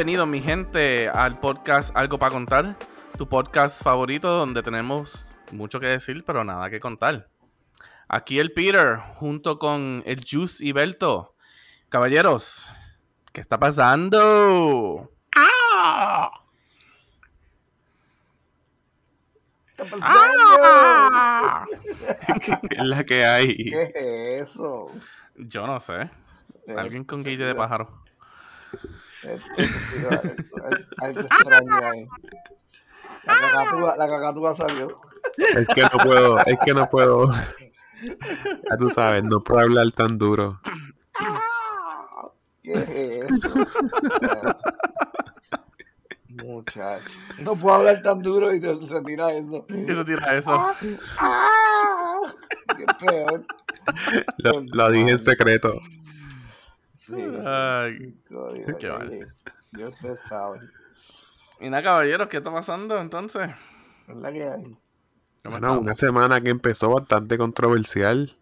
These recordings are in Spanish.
Bienvenido mi gente al podcast Algo para contar, tu podcast favorito donde tenemos mucho que decir pero nada que contar. Aquí el Peter junto con el Juice y Belto. Caballeros, ¿qué está pasando? ¡Ah! ¡Ah! ¿Qué es la que hay? ¿Qué es eso? Yo no sé. Alguien con guille de pájaro. Algo extraño ahí. La cacatúa, la cacatúa salió. Es que no puedo, es que no puedo. Ya tú sabes, no puedo hablar tan duro. ¿Qué es eso? Muchacho. No puedo hablar tan duro y se tira eso. Y se tira eso. Qué peor. Lo, lo dije en secreto. Sí. Ay, Código, qué mal. Ya ustedes saben. Y nada, caballeros, ¿qué está pasando entonces? Es la que hay. ¿Cómo Bueno, estamos? una semana que empezó bastante controversial.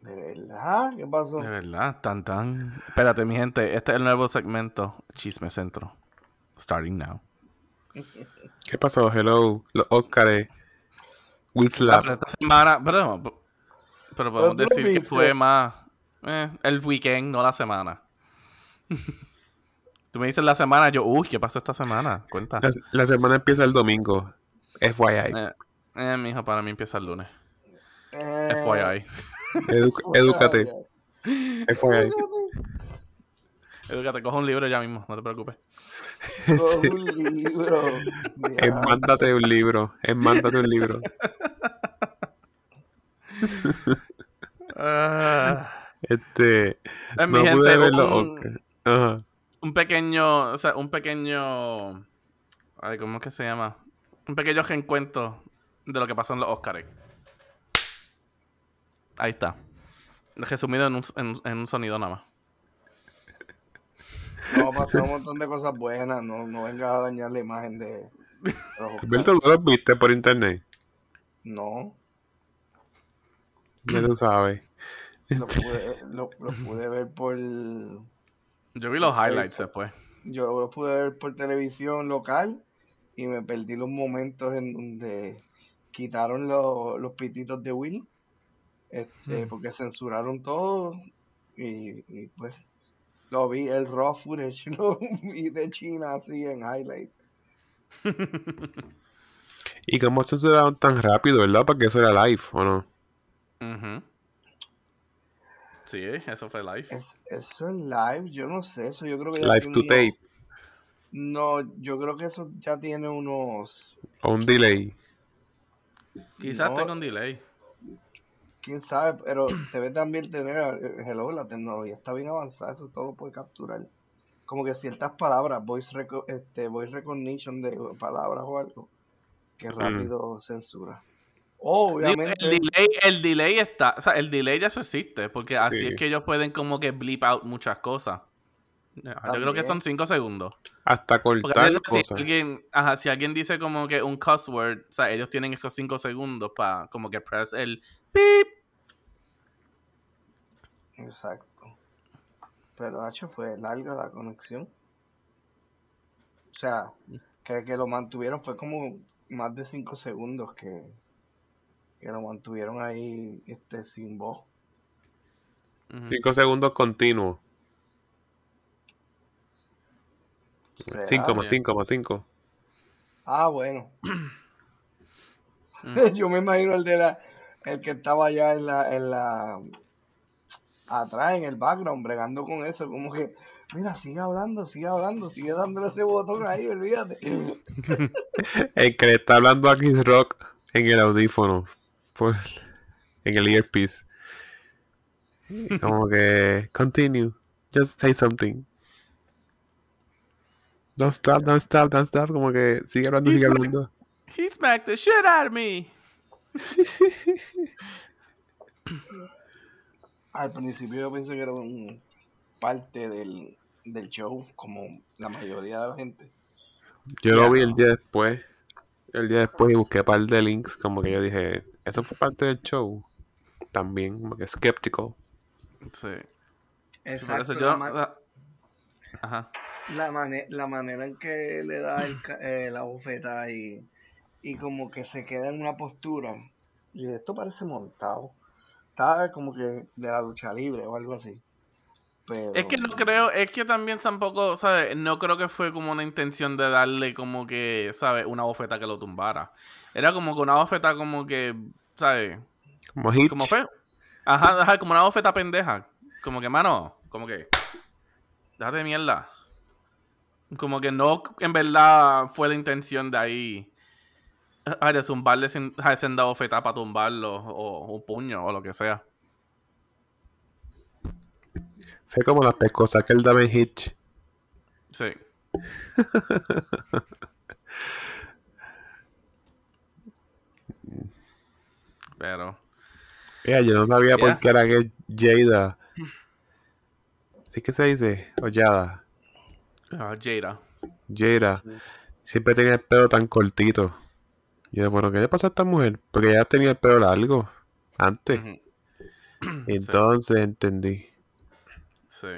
¿De verdad? ¿Qué pasó? De verdad, tan tan. Espérate, mi gente, este es el nuevo segmento Chisme Centro. Starting now. ¿Qué pasó? Hello, los Óscares. Will Slap. Esta semana, pero, pero podemos decir que fue más eh, el weekend, no la semana. Tú me dices la semana, yo, uy, ¿qué pasó esta semana? Cuenta. La, la semana empieza el domingo. FYI. Eh, eh, mijo, para mí empieza el lunes. Eh, FYI. Edu- edúcate. FYI. Edúcate, coge un libro ya mismo, no te preocupes. Coge un libro. Enmándate un libro. Enmándate un libro. Ah, Este. eh, mi No gente, pude un- pequeño, o sea, un pequeño, ay, ¿cómo es que se llama? Un pequeño reencuentro de lo que pasó en los Oscars. Ahí está. Resumido en un, en- en un sonido nada más. No, pasó un montón de cosas buenas. No, no vengas a dañar la imagen de ¿tú los viste por internet? No, Ya tú sabes. Lo pude, lo, lo pude ver por. Yo vi los highlights Eso. después. Yo lo pude ver por televisión local y me perdí los momentos en donde quitaron los, los pititos de Will. Este, Hmm. porque censuraron todo y, y pues lo vi el raw footage lo vi de China así en highlight ¿Y cómo censuraron tan rápido, verdad? Porque eso era live, ¿o no? Ujú. Sí, eso fue live. es, eso es live yo no sé eso yo creo que ya Live tiene to unos- tape. no yo creo que eso ya tiene unos O un delay. Quizás no, tenga un delay. quién sabe pero debe también tener eh, hello la tecnología está bien avanzada eso todo lo puede capturar como que ciertas palabras voice reco- este voice recognition de palabras o algo que rápido censura obviamente el, delay, el delay está, o sea, el delay ya eso existe, porque así Sí. es que ellos pueden como que blip out muchas cosas. Yo creo que son 5 segundos. Hasta cortar veces si cosas. alguien, ajá, si alguien dice como que un cuss word, o sea, ellos tienen esos 5 segundos para como que press el beep. Exacto. Pero H fue larga la conexión. O sea, que, que lo mantuvieron fue como más de 5 segundos que, que lo mantuvieron ahí este sin voz. 5 segundos continuos. 5 más. 5 más 5. Ah, bueno. Yo me imagino el de la el que estaba allá en la en la atrás en el background bregando con eso, como que mira, sigue hablando, sigue hablando, sigue dándole ese botón ahí, olvídate. El que le está hablando a Chris Rock en el audífono. Por, en el earpiece. Como que. Continue. Just say something. Don't stop, don't stop, don't stop. Como que sigue hablando, sigue He's hablando. He smacked the shit out of me. Al principio yo pensé que era un parte del, del show, como la mayoría de la gente. Yo Ya lo vi no. el día después. El día después y busqué un par de links. Como que yo dije, eso fue parte del show. También, como que skeptical. Sí. Exacto. eso la yo, ma- ah, Ajá. La, mane- la manera en que le da el ca- eh, la bofeta y, y como que se queda en una postura. Y esto parece montado. Está como que de la lucha libre o algo así. Pero, Es que no creo, es que también tampoco, ¿sabes? No creo que fue como una intención de darle como que, ¿sabes? Una bofeta que lo tumbara. Era como que una bofeta como que, ¿sabes? Como. Como fue. Ajá, ajá, como una bofeta pendeja. Como que, mano, como que. Déjate de mierda. Como que no, en verdad, fue la intención de ahí. De zumbarle sin, ay, senda bofeta para tumbarlo. O un puño, o lo que sea. Fue como las pescosas que daba en Hitch. Sí. Pero. Mira, yo no sabía Ya. por qué era que Jada. ¿Sí que se dice? O Yada. ah, Jada. Jada. Siempre tenía el pelo tan cortito. Y yo, bueno, ¿qué le pasa a esta mujer? Porque ella tenía el pelo largo. Antes. Entonces entendí. Sí.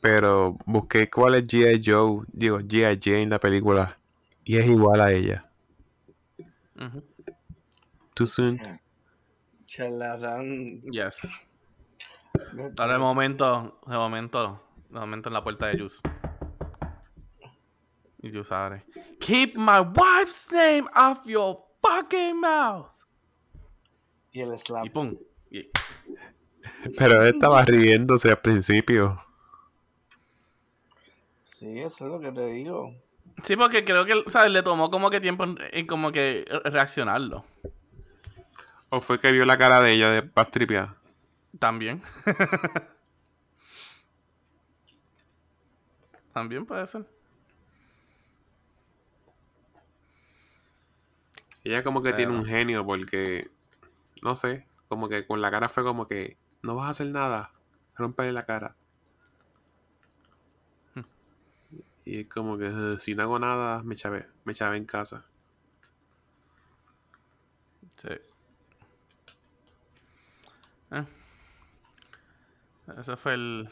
Pero busqué cuál es G.I. Joe. Digo, G.I. Jane, la película. Y es igual a ella. Ujú. Too soon. charlatán. Yes. Ahora de momento, de momento, de momento en la puerta de Juice. Y Juice abre. Keep my wife's name off your fucking mouth. Y el slap. Y pum. Y- Pero él estaba riéndose al principio. Sí, eso es lo que te digo. Sí, porque creo que, ¿sabes? Le tomó como que tiempo en, en como que reaccionarlo. ¿O fue que vio la cara de ella de pastripia? También. También puede ser. Ella como que tiene un genio porque, no sé, como que con la cara fue como que, no vas a hacer nada, romperle la cara. Y es como que, "Eh, si no hago nada, me chavé, me chavé en casa. Sí. Eh. Ese fue el.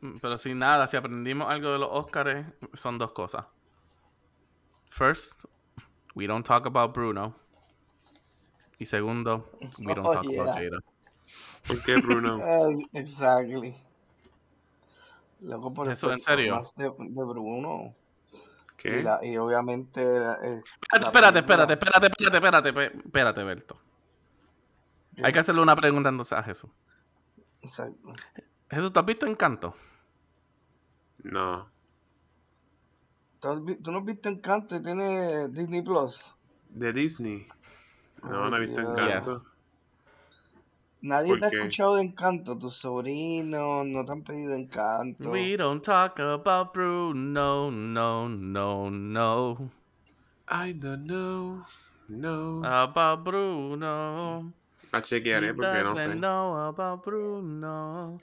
Mm, Pero sin nada, si aprendimos algo de los Oscars, son dos cosas. First, we don't talk about Bruno. Y segundo, we don't Oh, talk about. Jada. ¿Por qué, Bruno? Exactly. Loco por Eso, ¿en serio? De, de Bruno. Y, ¿Qué? la- y obviamente. eh, Espérate, espérate, espérate, espérate, espérate, pe- espérate, Berto. Hay que hacerle una pregunta entonces a Jesús. Exacto. Jesús, ¿tú has visto Encanto? No. ¿Tú, has vi- tú no has visto Encanto tiene Disney Plus? ¿De Disney? No, no he visto. Encanto. Nadie ¿Por te ha escuchado de Encanto. Tus sobrinos no te han pedido Encanto. We don't talk about Bruno, no, no, no. I don't know. No. About Bruno. La chequearé He porque no sé. know about Bruno.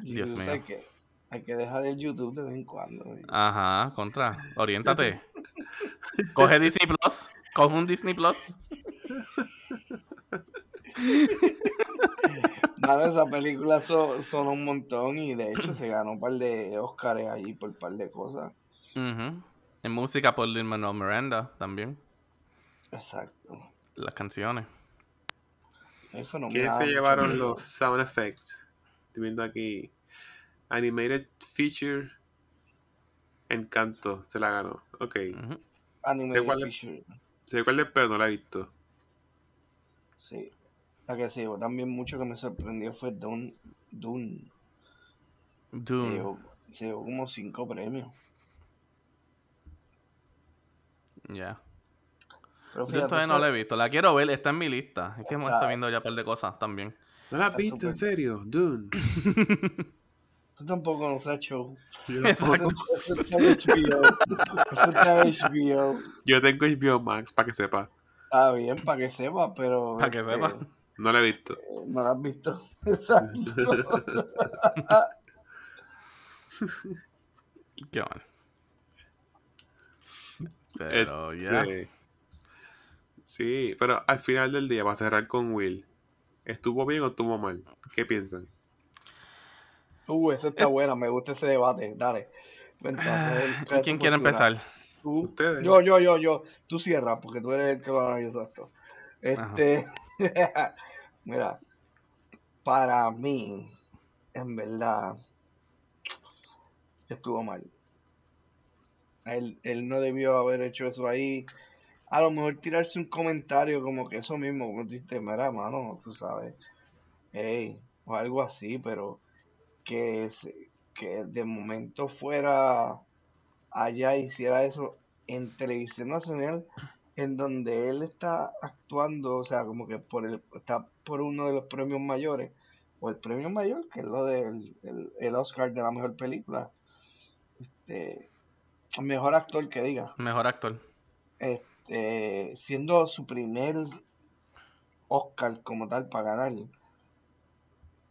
Dios mío. que hay que dejar el YouTube de vez en cuando. Ajá, contra. Oriéntate. Coge Disney Plus. Coge un Disney Plus. Mano, esa película so- sonó un montón y de hecho se ganó un par de Oscars allí por un par de cosas. Ujú. En música por Lin Manuel Miranda también. Exacto. Las canciones. Es ¿Quiénes se llevaron los sound effects? Estoy viendo aquí. Animated Feature. Encanto. Se la ganó. Ok. Animated ¿Sé cuál es? Feature. Sé cuál es, pero no la he visto. Sí. La que se llevó también mucho que me sorprendió fue Dune. Dune. Se llevó, se llevó como cinco premios. Ya. Yo todavía no la he visto. La quiero ver, está en mi lista. Es que hemos Está- estado viendo ya un par de cosas también. ¿No la has visto? ¿En serio? Dune. tú tampoco no sabes show. Yo, Eso, Exacto. eso está en HBO. Eso está en HBO. yo tengo HBO Max para que sepa. Está bien, para que sepa, pero. Para que este, sepa. No la he visto. No la has visto. Exacto. Qué mal. Pero ya. Este, Sí, pero al final del día, para cerrar con Will, ¿Estuvo bien o estuvo mal? ¿Qué piensan? Uh, esa está buena, me gusta ese debate. Dale. Cuéntame, ¿Quién quiere empezar? ¿Tú? Ustedes. Yo, yo, yo, yo. Tú cierras, porque tú eres el que lo analiza esto. Este. Mira, para mí, en verdad, estuvo mal. Él, él no debió haber hecho eso ahí. A lo mejor tirarse un comentario como que eso mismo, como dijiste, mira, mano, tú sabes. Hey, o algo así, pero que, que de momento fuera allá hiciera eso en televisión nacional en donde él está actuando, o sea, como que por el, está por uno de los premios mayores, o el premio mayor, que es lo del el, Oscar de la mejor película. Este, mejor actor que diga. Mejor actor. Este, siendo su primer Oscar como tal para ganar.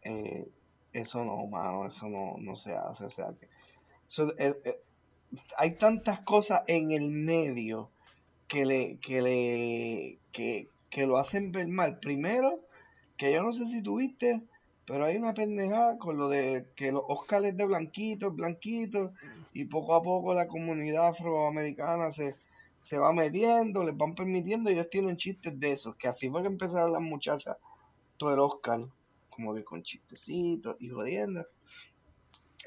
Eh, eso no, mano, eso no, no se hace. O sea, que eh, eh, hay tantas cosas en el medio que le, que le, que, que lo hacen ver mal. Primero, que yo no sé si tuviste, pero hay una pendejada con lo de que los Oscars de blanquitos, blanquitos, y poco a poco la comunidad afroamericana se, se va metiendo, les van permitiendo, y ellos tienen chistes de esos, que así fue que empezaron las muchachas, todo el Oscar, como que con chistecitos y jodiendo.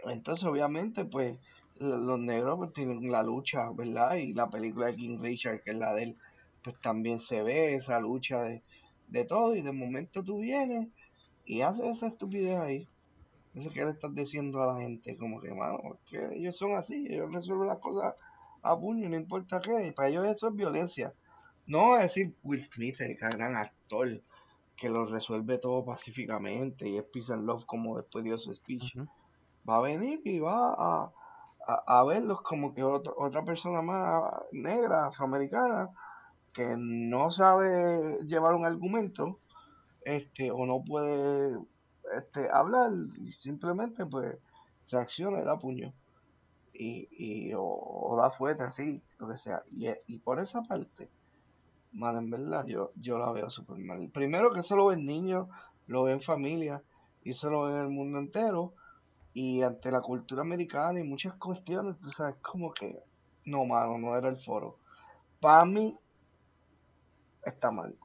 Entonces, obviamente, pues, los negros pues, tienen la lucha, ¿verdad? Y la película de King Richard, que es la de él, pues también se ve esa lucha de, de todo, y de momento tú vienes y haces esa estupidez ahí. Eso que le estás diciendo a la gente, como que, mano, que ellos son así, ellos resuelven las cosas a puño, no importa qué, y para ellos eso es violencia. No es decir Will Smith, el gran actor, que lo resuelve todo pacíficamente y es peace and love como después dio su speech. Va a venir y va a, a, verlos como que otra persona más negra, afroamericana, que no sabe llevar un argumento, este, o no puede este, hablar, simplemente pues reacciona y da puño. Y, y o, da fuerte así, lo que sea. Y, y por esa parte, mal en verdad, yo, yo la veo súper mal. Primero que eso lo ven niños, lo ven familia, y eso lo ven el mundo entero y ante la cultura americana y muchas cuestiones, tú sabes, como que no, mano, no era el foro. Para mí, está mal.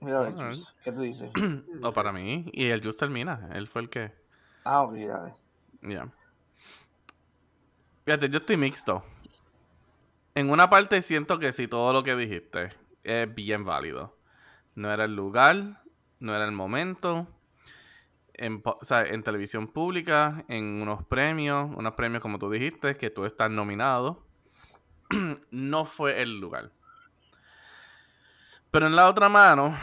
Mira, el ¿qué tú dices? no, para mí, y el Just termina, él fue el que. Ah, ok, ya. Ya. Fíjate, yo estoy mixto. En una parte siento que sí, todo lo que dijiste es bien válido. No era el lugar, no era el momento en, en televisión pública, en unos premios, unos premios como tú dijiste, que tú estás nominado, no fue el lugar. Pero en la otra mano,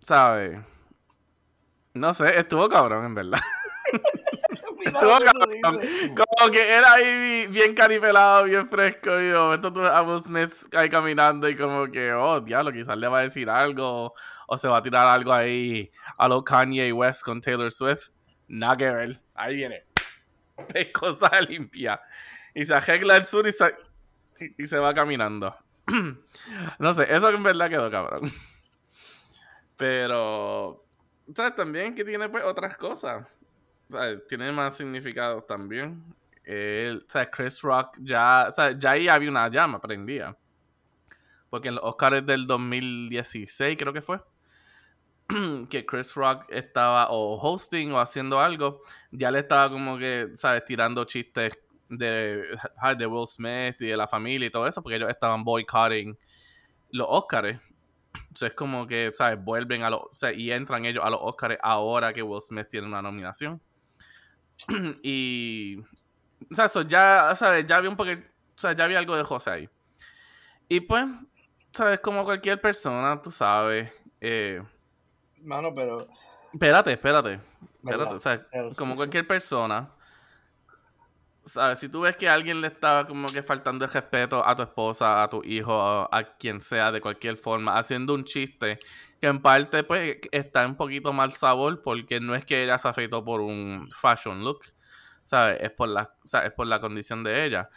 ¿sabes? No sé, estuvo cabrón, en verdad. Como que era ahí bien caripelado, bien fresco. Y de momento tú a Will Smith ahí caminando y como que, oh, diablo, quizás le va a decir algo. O se va a tirar algo ahí a lo Kanye West con Taylor Swift. Nada que ver. Ahí viene. Pescosa limpia. Y se arregla el sur y se, y se va caminando. no sé, eso en verdad quedó cabrón. Pero, ¿sabes? También que tiene pues otras cosas. Tiene más significados también. El, Chris Rock ya, ya ahí había una llama prendida. Porque en los Oscars del 2016 creo que fue, que Chris Rock estaba o hosting o haciendo algo, ya le estaba como que, ¿sabes? Tirando chistes de, de Will Smith y de la familia y todo eso, porque ellos estaban boycotting los Oscars. Entonces es como que, ¿sabes? Vuelven a los, y entran ellos a los Oscars ahora que Will Smith tiene una nominación. y. O sea, eso ya, ¿sabes? Ya había un poquito. O sea, ya había algo de José ahí. Y pues, ¿sabes? Como cualquier persona, tú sabes. Eh, Mano, pero. Espérate, espérate. Espérate. O sea, como cualquier persona. ¿Sabes? Si tú ves que alguien le estaba como que faltando el respeto a tu esposa, a tu hijo, a quien sea, de cualquier forma, haciendo un chiste que en parte pues está un poquito mal sabor porque no es que ella se afeitó por un fashion look, ¿sabes? Es por la, es por la condición de ella.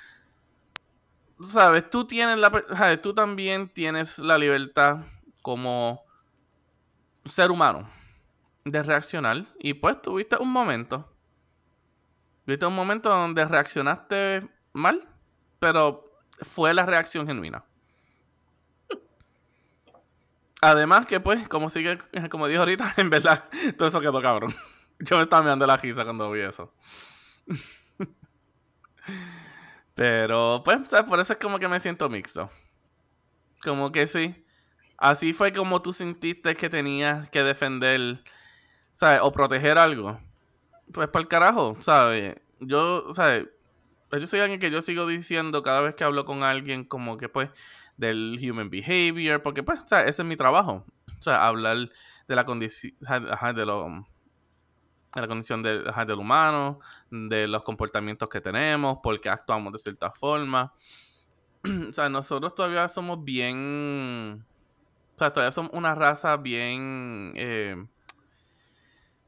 sabes, tú tienes la, sabes, tú también tienes la libertad como ser humano de reaccionar y pues tuviste un momento. Viste un momento donde reaccionaste mal, pero fue la reacción genuina. Además que pues, como sigue, como dijo ahorita, en verdad, todo eso quedó cabrón. Yo me estaba mirando la risa cuando vi eso. Pero, pues, por eso es como que me siento mixto. Como que sí. Así fue como tú sentiste que tenías que defender, ¿sabes? O proteger algo. Pues para el carajo, ¿sabes? Yo, ¿sabes? Pues yo soy alguien que yo sigo diciendo cada vez que hablo con alguien como que pues del human behavior, porque pues, o sea, ese es mi trabajo. O sea, hablar de la condición, de lo de la condición del, del humano, de los comportamientos que tenemos, por qué actuamos de cierta forma. o sea, nosotros todavía somos bien. O sea, todavía somos una raza bien. Eh,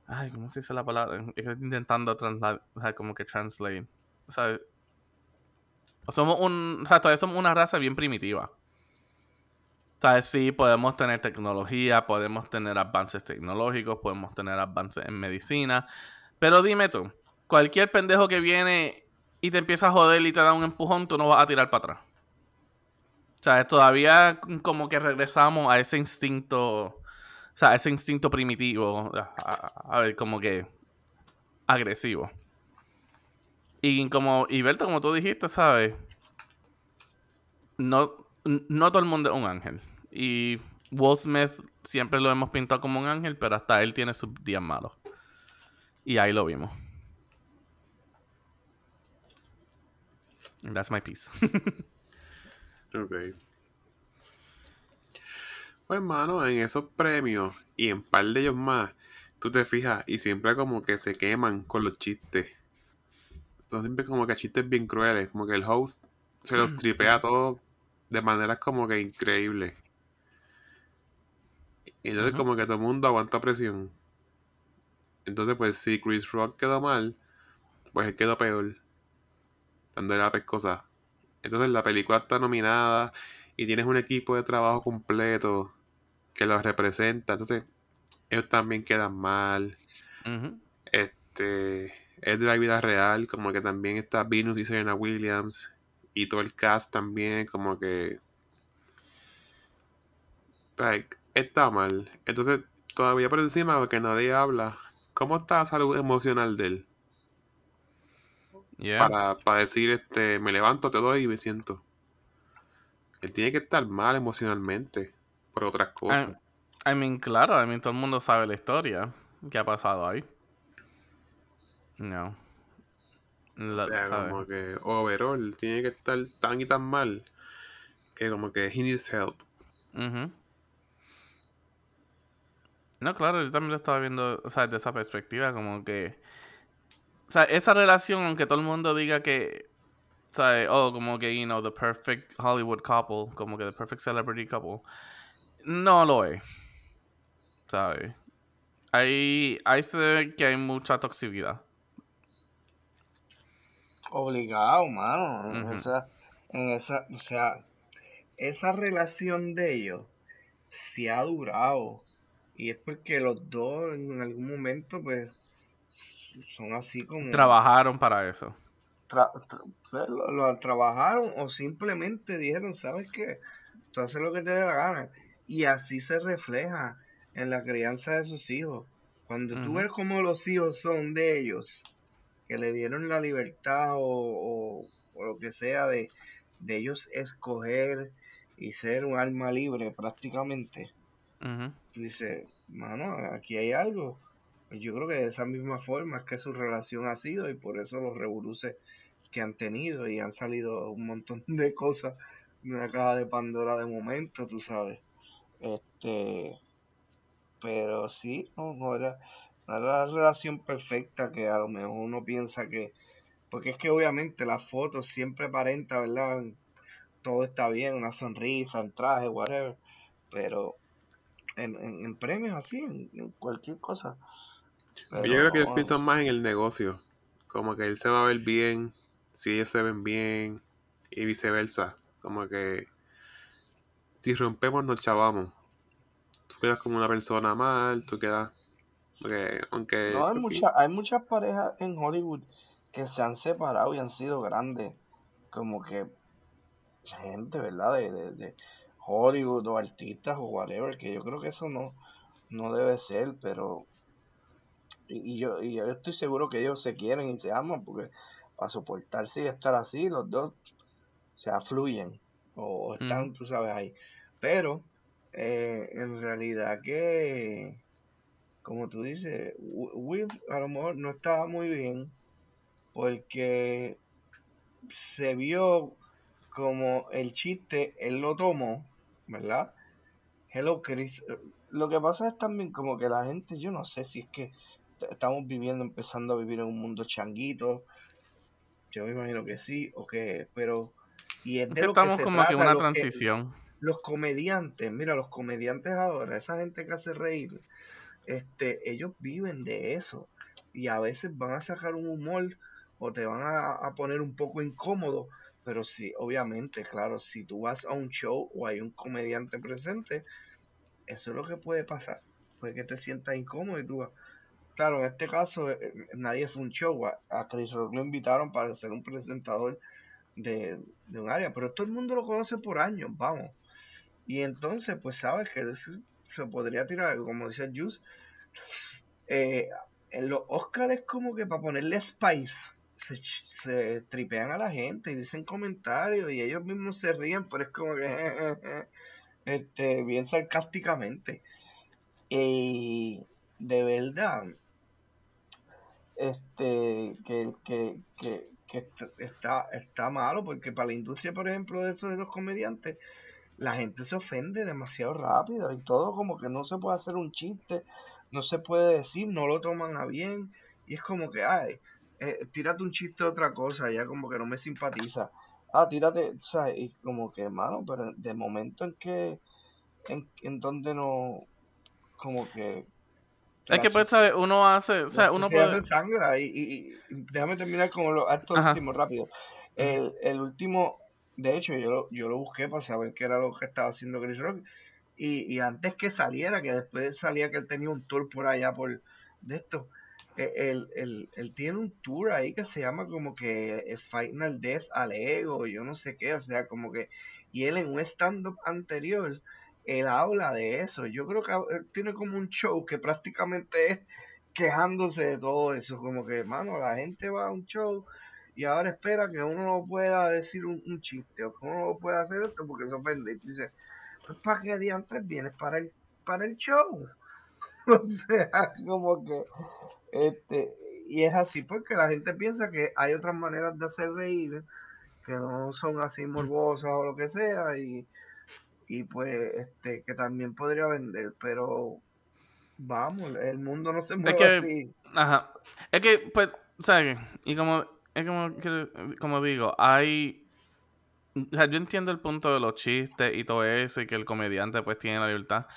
ay, ¿cómo se dice la palabra? Estoy intentando como que translate. O sea, somos un. O sea, todavía somos una raza bien primitiva. O sea, sí, podemos tener tecnología, podemos tener avances tecnológicos, podemos tener avances en medicina. Pero dime tú, cualquier pendejo que viene y te empieza a joder y te da un empujón, tú no vas a tirar para atrás. O sea, todavía como que regresamos a ese instinto, o sea, ese instinto primitivo, a, ver, como que agresivo. Y como, y Berto, como tú dijiste, ¿sabes? No, no todo el mundo es un ángel. Y Will siempre lo hemos pintado como un ángel, pero hasta él tiene sus días malos. Y ahí lo vimos. that's my piece. ok. Pues, hermano, en esos premios y en par de ellos más, tú te fijas y siempre como que se queman con los chistes. Entonces, siempre como que chistes bien crueles. Como que el host se los tripea todo de maneras como que increíbles. Y entonces como que todo el mundo aguanta presión. Entonces pues si Chris Rock quedó mal, pues él quedó peor. Dándole la pescosa. Entonces la película está nominada y tienes un equipo de trabajo completo que los representa. Entonces ellos también quedan mal. Este es de la vida real, como que también está Venus y Serena Williams y todo el cast también, como que like, está mal. Entonces, todavía por encima, porque nadie habla, ¿cómo está la salud emocional de él? Para, para decir, este, me levanto, te doy y me siento. Él tiene que estar mal emocionalmente por otras cosas. I, mean, claro, I mean, todo el mundo sabe la historia que ha pasado ahí. No. o sea, como que overall tiene que estar tan y tan mal que como que he needs help. No, claro, yo también lo estaba viendo, o sea, desde esa perspectiva, como que. O sea, esa relación, aunque todo el mundo diga que. ¿Sabes? Oh, como que, you know, the perfect Hollywood couple, como que the perfect celebrity couple. No lo es. ¿Sabes? Ahí, ahí se ve que hay mucha toxicidad. Obligado, mano. o sea, en esa, o sea, esa relación de ellos se ha durado y es porque los dos en algún momento, pues, son así como... Trabajaron para eso. Pues, lo, trabajaron o simplemente dijeron, ¿sabes qué? Tú haces lo que te dé la gana. Y así se refleja en la crianza de sus hijos. Cuando tú ves cómo los hijos son de ellos, que le dieron la libertad o, o, lo que sea de, de ellos escoger y ser un alma libre prácticamente Dice, mano, aquí hay algo. Yo creo que de esa misma forma es que su relación ha sido y por eso los revoluces que han tenido y han salido un montón de cosas de una caja de Pandora de momento, tú sabes. Este, pero sí, no, era, la relación perfecta que a lo mejor uno piensa que, porque es que obviamente las fotos siempre aparenta, ¿verdad? Todo está bien, una sonrisa, el traje, whatever, pero en, premios así, en, cualquier cosa. Yo creo que piensan más en el negocio. Como que él se va a ver bien, si ellos se ven bien. y viceversa. Como que si rompemos nos chavamos. Tú quedas como una persona mal, tú quedas... Porque, aunque... No, hay, mucha, hay muchas parejas en Hollywood que se han separado y han sido grandes. Como que gente, ¿verdad? De, de, de Hollywood o artistas o whatever, que yo creo que eso no, no debe ser, pero y, yo, y yo estoy seguro que ellos se quieren y se aman porque para soportarse y estar así, los dos se afluyen o están, tú sabes, ahí. Pero eh, en realidad que, como tú dices, Will a lo mejor no estaba muy bien porque se vio como el chiste, él lo tomó, ¿verdad? Hello Chris. Lo que pasa es también como que la gente, yo no sé si es que estamos viviendo, empezando a vivir en un mundo changuito. Yo me imagino que sí, o que, pero... Y es de lo estamos que como que una transición. los comediantes, mira, los comediantes ahora, esa gente que hace reír, este, ellos viven de eso. Y a veces van a sacar un humor o te van a, a poner un poco incómodo, pero sí, obviamente, claro, si tú vas a un show o hay un comediante presente, eso es lo que puede pasar. Puede que te sientas incómodo y tú vas, Claro, en este caso eh, eh, nadie fue un show. A, Rock lo invitaron para ser un presentador de, un área, pero todo el mundo lo conoce por años, vamos. Y entonces, pues sabes que se podría tirar, como dice Juice, eh, en los Oscars es como que para ponerle spice, se, se, tripean a la gente y dicen comentarios y ellos mismos se ríen, pero es como que, este, bien sarcásticamente. Y de verdad, este que, que, que, que, está, está malo, porque para la industria, por ejemplo, de eso de los comediantes, la gente se ofende demasiado rápido y todo como que no se puede hacer un chiste, no se puede decir, no lo toman a bien, y es como que, ay, eh, tírate un chiste de otra cosa, ya como que no me simpatiza. Ah, tírate, sea, y como que, mano, pero de momento en que, en, en donde no, como que es que, pues, ¿sabes? Uno hace. O sea, uno puede. sangre y, y, déjame terminar con los actos últimos rápido. El, el, último, de hecho, yo lo, yo lo busqué para saber qué era lo que estaba haciendo Chris Rock. Y, y antes que saliera, que después salía que él tenía un tour por allá por de esto. E, él, él, él, tiene un tour ahí que se llama como que Final Death al Ego, yo no sé qué, o sea, como que. Y él en un stand-up anterior él habla de eso. Yo creo que él tiene como un show que prácticamente es quejándose de todo eso. Como que, mano, la gente va a un show y ahora espera que uno no pueda decir un, chiste o que uno no pueda hacer esto porque se ofende. Y tú dices, pues para qué diantres vienes para el, para el show. o sea, como que, este, y es así porque la gente piensa que hay otras maneras de hacer reír que no son así morbosas o lo que sea y y pues este que también podría vender, pero vamos, el mundo no se mueve así. Ajá. Es que pues, ¿sabes? Y como es como como digo, hay o sea, yo entiendo el punto de los chistes y todo eso y que el comediante pues tiene la libertad,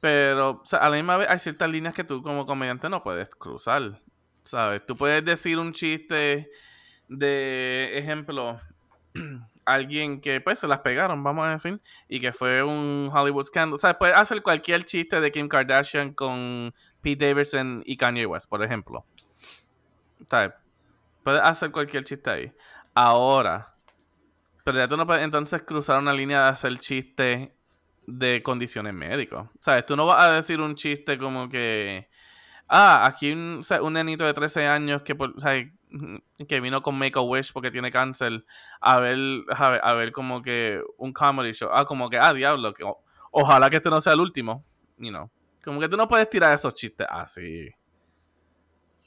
pero o sea, a la misma vez hay ciertas líneas que tú como comediante no puedes cruzar, ¿sabes? Tú puedes decir un chiste de ejemplo alguien que pues se las pegaron, vamos a decir, y que fue un Hollywood scandal. O sea, puede hacer cualquier chiste de Kim Kardashian con Pete Davidson y Kanye West, por ejemplo. ¿Sabes? Puede hacer cualquier chiste ahí. Ahora, pero ya tú no puedes entonces cruzar una línea de hacer chiste de condiciones médicas. ¿Sabes? Tú no vas a decir un chiste como que. Ah, aquí un, un nenito de 13 años que, por, que vino con Make a Wish porque tiene cáncer a ver, a ver, como que un comedy show. Ah, como que, ah, diablo, que, ojalá que este no sea el último. You know. Como que tú no puedes tirar esos chistes así.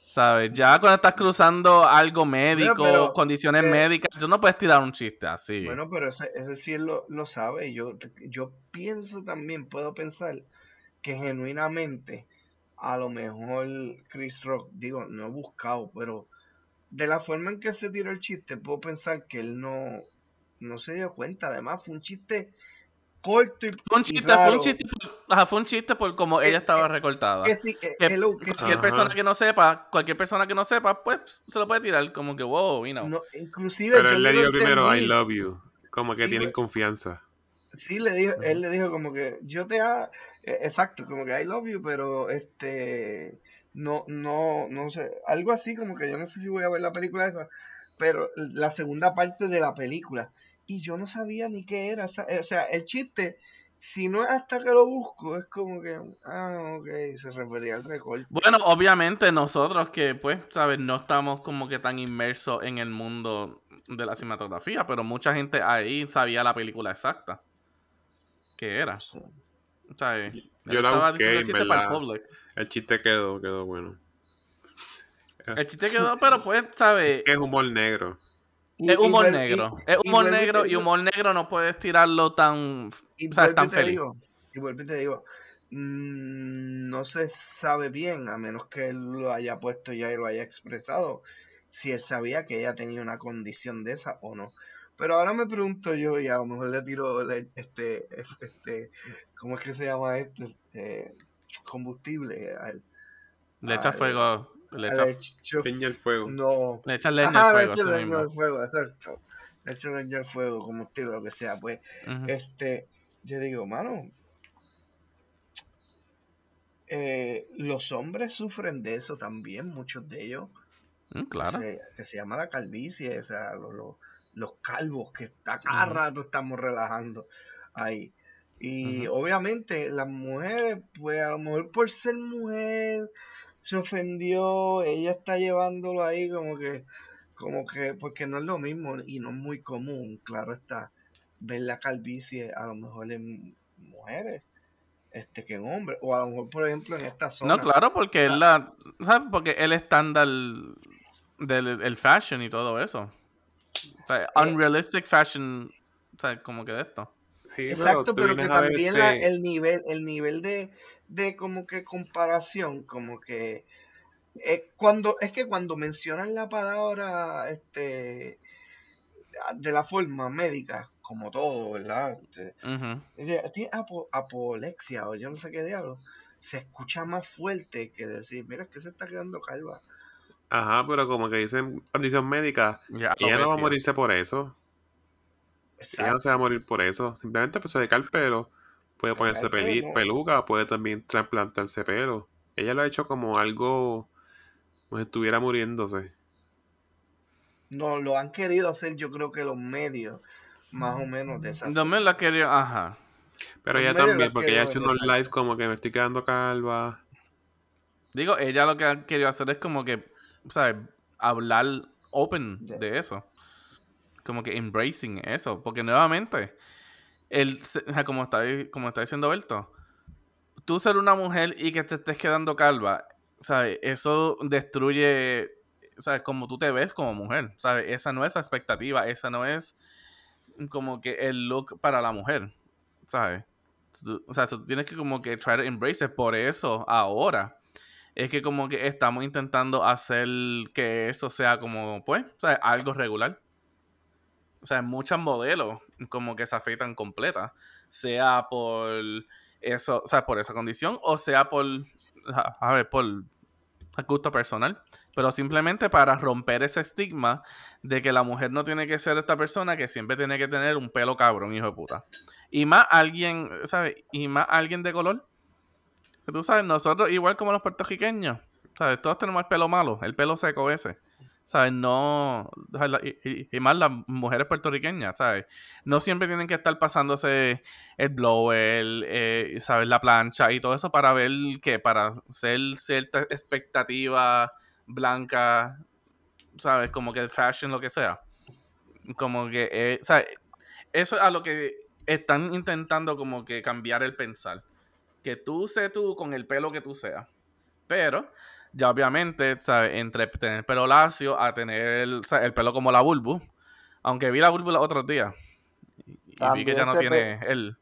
¿Sabes? Ya cuando estás cruzando algo médico, condiciones médicas, tú no puedes tirar un chiste así. Bueno, pero ese, ese sí lo, lo sabe. Yo, yo pienso también, puedo pensar que genuinamente, a lo mejor Chris Rock, digo, no he buscado, pero de la forma en que se tiró el chiste, puedo pensar que él no, no se dio cuenta. Además, fue un chiste corto y, fue un chiste, Fue un chiste, por, fue un chiste por como ella estaba recortada. Que, sí, que, cualquier persona que no sepa, cualquier persona que no sepa, pues se lo puede tirar como que wow, you know. no inclusive Pero él le dio primero I love you. Como que Sí, tienen pues. confianza. Sí, le dijo, él le dijo como que yo te ha, eh, exacto, como que I love you, pero este, no, no, no sé, algo así como que yo no sé si voy a ver la película esa, pero la segunda parte de la película, y yo no sabía ni qué era, o sea, el chiste, si no es hasta que lo busco, es como que, ah, ok, se refería al recorte. Bueno, obviamente nosotros que, pues, ¿sabes? No estamos como que tan inmersos en el mundo de la cinematografía, pero mucha gente ahí sabía la película exacta. que era? Sí. ¿Sabes? Yo la estaba busqué, el en chiste para el chiste quedó, quedó bueno. El chiste quedó, pero pues, ¿sabes? Es que es humor negro. Y- Es humor y- negro. Es humor negro y humor negro no puedes tirarlo tan, Y o sea, tan feliz. digo, y vuelvo y te digo, mm, no se sabe bien, a menos que él lo haya puesto ya y lo haya expresado, si él sabía que ella tenía una condición de esa o no. Pero ahora me pregunto yo, y a lo mejor le tiro le- este, este, ¿cómo es que se llama esto? Este, combustible al, Le echa al- fuego. Le al echa, hecho- Leña el fuego. no, le echa leña Ajá, al le fuego. echo eso leña mismo. al fuego, exacto. Le echo leña al fuego, combustible, lo que sea, pues este, yo digo, mano, eh, los hombres sufren de eso también, muchos de ellos, Mm, claro. se- que se llama la calvicie, o sea, los, los, los calvos que a cada rato estamos relajando ahí. Y obviamente las mujeres, pues a lo mejor por ser mujer, se ofendió, ella está llevándolo ahí como que, como que, porque no es lo mismo y no es muy común, claro está, ver la calvicie a lo mejor en mujeres este que en hombres, o a lo mejor por ejemplo en esta zona. No, claro, porque es Ah. la. ¿Sabes? Porque el estándar del el fashion y todo eso. O sea, Eh. unrealistic fashion. O sea, como que de esto. Sí, Exacto, pero que también la- este- el nivel, el nivel de, de como que comparación, como que eh, cuando, es que cuando mencionan la palabra este de la forma médica, como todo, ¿verdad? Este, Ujú. dice, tiene apo- apolexia o yo no sé qué diablo, se escucha más fuerte que decir, mira, es que se está quedando calva. Ajá, pero como que dicen condición médica, Ya, ella no va a morirse por eso. Ella no se va a morir por eso. Simplemente pues, se deca el pelo. Puede Se ponerse peli- peluca, puede también trasplantarse pelo. Ella lo ha hecho como algo como si estuviera muriéndose. No, lo han querido hacer yo creo que los medios, más o menos de esa me la quería. Ajá. Pero En ella también, porque ella ha hecho unos esa. lives como que me estoy quedando calva. Digo, ella lo que ha querido hacer es como que, ¿sabes? Hablar open de eso. Como que embracing eso. Porque nuevamente, el, como, está, como está diciendo Berto, tú ser una mujer y que te estés quedando calva, ¿sabes? Eso destruye, ¿sabes? Como tú te ves como mujer, ¿sabes? Esa no es la expectativa, esa no es como que el look para la mujer, ¿sabes? Tú- o sea, tú tienes que como que try to embrace it. Por eso, ahora, es que como que estamos intentando hacer que eso sea como, pues. Algo regular. O sea, muchos modelos como que se afeitan completa, sea por eso, o sea, por esa condición, o sea por, a ver, por gusto personal, pero simplemente para romper ese estigma de que la mujer no tiene que ser esta persona que siempre tiene que tener un pelo cabrón, hijo de puta. Y más alguien, ¿sabes? Y más alguien de color. Tú sabes, nosotros, igual como los puertorriqueños, ¿sabes? Todos tenemos el pelo malo, el pelo seco ese. ¿Sabes? No. Y, más las mujeres puertorriqueñas, ¿sabes? No siempre tienen que estar pasándose el blower, eh, ¿sabes? La plancha y todo eso para ver que, para ser cierta expectativa blanca, ¿sabes? Como que fashion, lo que sea. Como que, eh, ¿sabes? Eso es a lo que están intentando como que cambiar el pensar. Que tú sé tú con el pelo que tú seas. Pero, ya obviamente, ¿sabes? Entre tener pelo lacio a tener el, el pelo como la Bulbu. Aunque vi la Bulbu los otros días. Y, vi que ya no tiene el...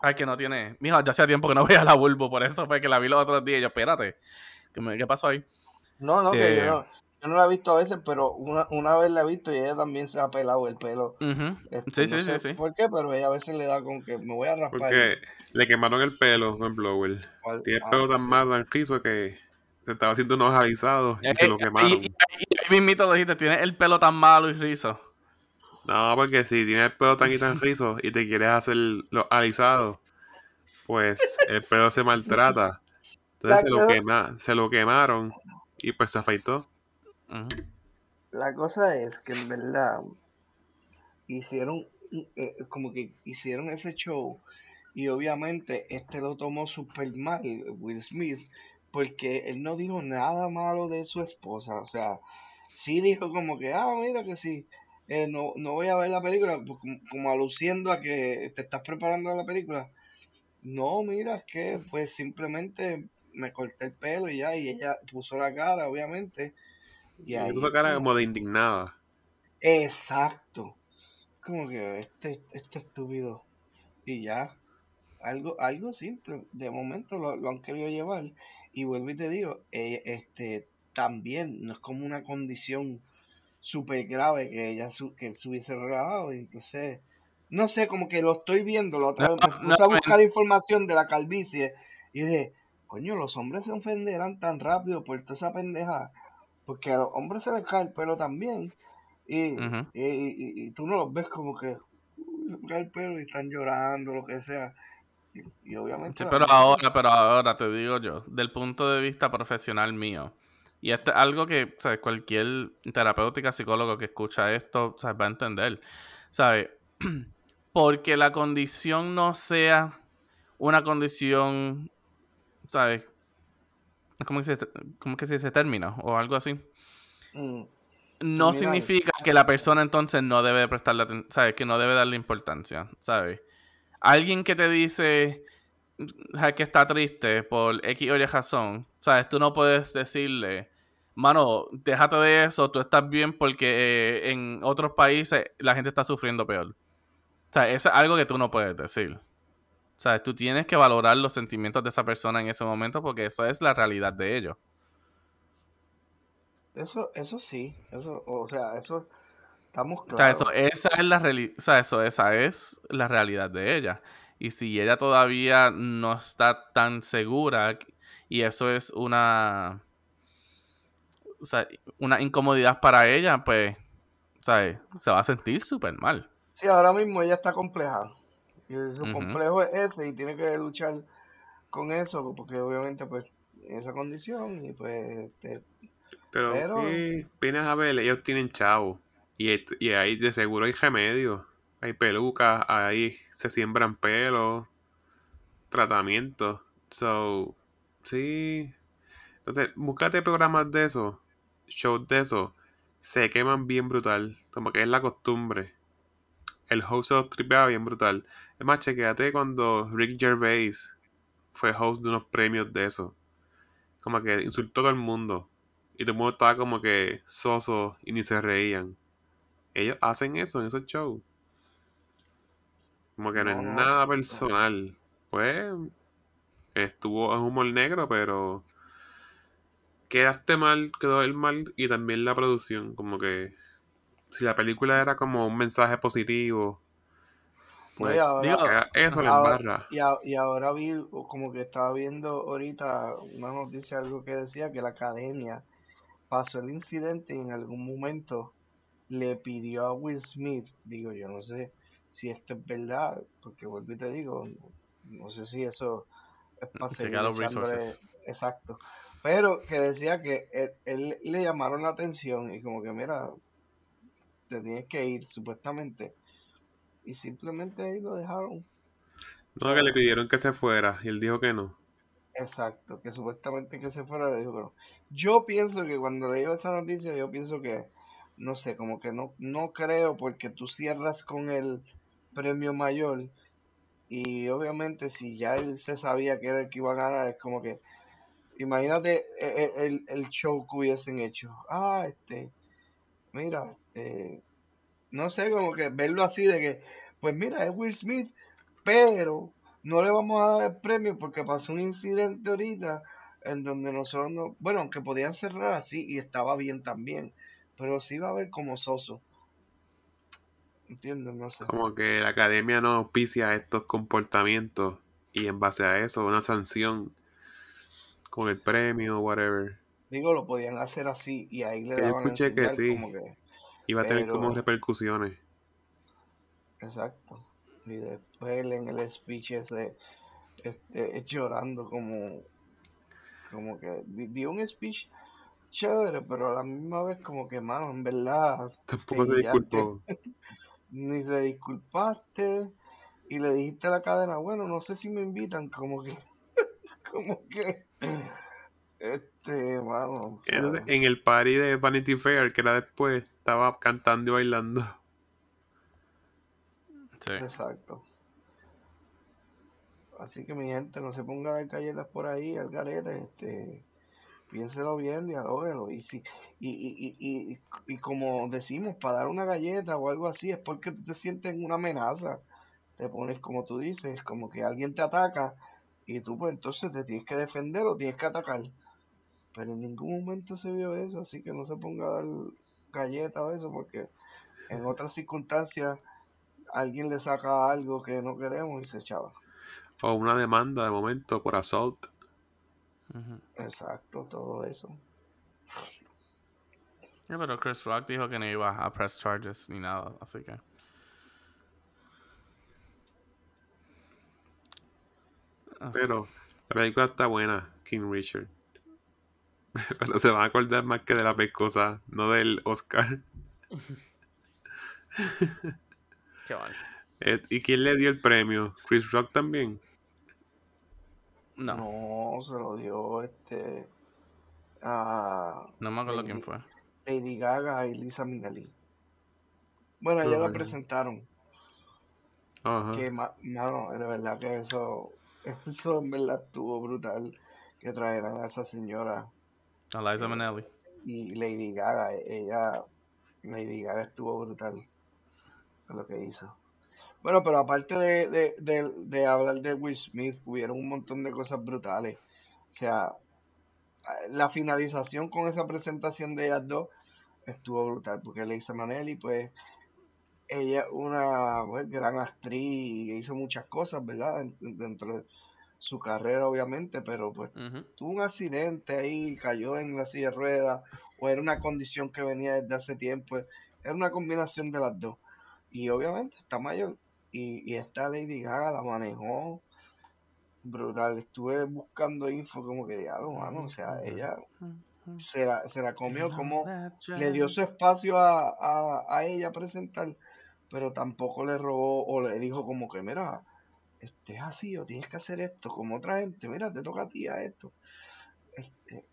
Ay, que no tiene... Mijo, ya hacía tiempo que no veía la Bulbu. Por eso fue que la vi los otros días. Y yo, espérate. ¿Qué, me- qué pasó ahí? No, no, que Eh, yo no, yo no la he visto a veces, pero una, una vez la he visto y ella también se ha pelado el pelo. Este, Sí, no sí, sé sí, sí. ¿Por qué? Pero ella a veces le da con que me voy a raspar. Porque le quemaron el pelo con el blower. Tiene el Ah, pelo tan sí. mal, tan rizo que se estaba haciendo unos alisados y Eh, se eh, lo y, quemaron. y, y mismito lo dijiste, tiene el pelo tan malo y rizo. No, porque si tienes el pelo tan y tan rizo y te quieres hacer los alisados, pues el pelo se maltrata. Entonces se lo, quema, se lo quemaron y pues se afeitó. La cosa es que en verdad hicieron eh, como que hicieron ese show y obviamente este lo tomó super mal Will Smith porque él no dijo nada malo de su esposa, o sea, sí dijo como que, ah, mira que sí, eh, no, no voy a ver la película, pues, como, aluciendo a que te estás preparando la película. No, mira, es que pues simplemente me corté el pelo y ya, y ella puso la cara, obviamente. Y ahí puso cara como- de indignada. Exacto. Como que este, este estúpido. Y ya. Algo, algo simple. De momento lo, lo han querido llevar. Y vuelvo y te digo, eh, este, también no es como una condición súper grave que ella su, que se hubiese grabado. y Entonces, no sé, como que lo estoy viendo. La otra No, vez me puse no, a buscar información de la calvicie. Y dije, coño, los hombres se ofenderán tan rápido por toda esa pendeja. Porque a los hombres se les cae el pelo también. Y, Ujú. y, y- y tú no los ves como que "Uy, se me cae el pelo y están llorando, lo que sea. Y, obviamente. Sí, pero ahora, pero ahora te digo yo, del punto de vista profesional mío, y esto es algo que ¿sabes? cualquier terapéutica, psicólogo que escucha esto ¿sabes? va a entender, ¿sabes? Porque la condición no sea una condición, ¿sabes? ¿Cómo que se, cómo que se dice término? O algo así. Mm, No Mira, significa que la persona entonces no debe prestarle atención, ¿sabes? Que no debe darle importancia, ¿sabes? Alguien que te dice ¿sabes? que está triste por X o Y razón, ¿sabes? Tú no puedes decirle, mano, déjate de eso, tú estás bien porque eh, en otros países la gente está sufriendo peor. O sea, eso es algo que tú no puedes decir. ¿Sabes? Tú tienes que valorar los sentimientos de esa persona en ese momento porque eso es la realidad de ellos. Eso, eso sí, eso, o sea, eso estamos O sea, claros. eso, esa es la reali- o sea, eso, esa es la realidad de ella. Y si ella todavía no está tan segura, y eso es una, o sea, una incomodidad para ella, pues, ¿sabes? Se va a sentir súper mal. Sí, ahora mismo ella está compleja. Y su complejo es ese y tiene que luchar con eso, porque obviamente pues en esa condición y pues este, Pero, Pero- sí, vienes a ver, ellos tienen chavo. Y, y ahí de seguro hay remedios. Hay pelucas, ahí se siembran pelos, tratamientos. So, sí. Entonces, búscate programas de eso, shows de eso. Se queman bien brutal. Como que es la costumbre. El host se los tripea bien brutal. Es más, chequéate cuando Rick Gervais fue host de unos premios de eso. Como que insultó a todo el mundo. Y todo el mundo estaba como que soso y ni se reían. Ellos hacen eso en esos shows. Como que no, No, es nada personal. Pues estuvo en humor negro, pero quedaste mal, quedó el mal y también la producción. Como que si la película era como un mensaje positivo, pues y ahora, digo, era- eso le ahora- embarra. y, a- y ahora vi como que estaba viendo ahorita una noticia, algo que decía que la academia pasó el incidente y en algún momento le pidió a Will Smith, digo yo no sé si esto es verdad, porque vuelvo y te digo, no sé si eso es para seguir exacto, pero que decía que él, él le llamaron la atención y como que mira, te tienes que ir supuestamente y simplemente ahí lo dejaron. No, que le pidieron que se fuera y él dijo que no. Exacto, que supuestamente que se fuera le dijo que no. Yo pienso que cuando leí esa noticia, yo pienso que, no sé, como que no, no creo porque tú cierras con el premio mayor y obviamente si ya él se sabía que era el que iba a ganar, es como que, imagínate e- e- el, el show que hubiesen hecho. Ah, este, mira, eh, no sé, como que verlo así de que, pues mira, es Will Smith, pero no le vamos a dar el premio porque pasó un incidente ahorita en donde nosotros no, bueno, aunque podían cerrar así y estaba bien también, pero sí va a ver como soso. ¿Entiendes? No sé. Como que la academia no auspicia estos comportamientos y en base a eso una sanción con el premio o whatever. Digo, lo podían hacer así y ahí le daban escuché que sí. como que Iba a tener como repercusiones. Exacto. Y después en el speech ese este, llorando como como que di- dio un speech chévere, pero a la misma vez como que, mano, en verdad, Tampoco se disculpó. ni te disculpaste y le dijiste a la cadena, bueno, no sé si me invitan, como que, como que, este, mano, o sea, en el party de Vanity Fair, que era después, estaba cantando y bailando. Sí. exacto. Así que mi gente, no se ponga de galletas por ahí, al garete, este, piénselo bien, dialóguelo. Y si, y, y, y, y, y como decimos, para dar una galleta o algo así, es porque te sientes en una amenaza. Te pones, como tú dices, como que alguien te ataca y tú pues entonces te tienes que defender o tienes que atacar. Pero en ningún momento se vio eso, así que no se ponga a dar galletas o eso, porque en otras circunstancias alguien le saca algo que no queremos y se echaba. O una demanda de momento por assault. Ujú. Exacto, todo eso. Yeah, pero Chris Rock dijo que no iba a press charges ni nada, así que. Pero la película está buena, King Richard. Pero se van a acordar más que de la pescosa, no del Oscar. Qué mal. Eh, ¿Y quién le dio el premio? ¿Chris Rock también? No, No, se lo dio este a no me acuerdo Lady, quién fue. Lady Gaga y Lisa Minnelli. Bueno, ya la Ajá. presentaron. Ajá. Que, ma- mano, de verdad que eso, eso en verdad estuvo brutal. Que trajeran a esa señora Eliza eh, Minnelli. y Lady Gaga. Ella, Lady Gaga estuvo brutal lo que hizo. Bueno, pero aparte de, de, de, de hablar de Will Smith, hubieron un montón de cosas brutales. O sea, la finalización con esa presentación de ellas dos estuvo brutal, porque Lisa Manelli, pues, ella una pues, gran actriz y hizo muchas cosas, ¿verdad? En- Dentro de su carrera, obviamente, pero pues tuvo un accidente ahí, cayó en la silla de ruedas, o era una condición que venía desde hace tiempo, era una combinación de las dos. Y obviamente está mayor, y, y esta Lady Gaga la manejó brutal. Estuve buscando info como que diablo, mano, o sea, ella se la, se la comió como le dio su espacio a, a, a ella a presentar, pero tampoco le robó o le dijo como que, mira, este es así o tienes que hacer esto, como otra gente, mira, te toca a ti a esto. Este,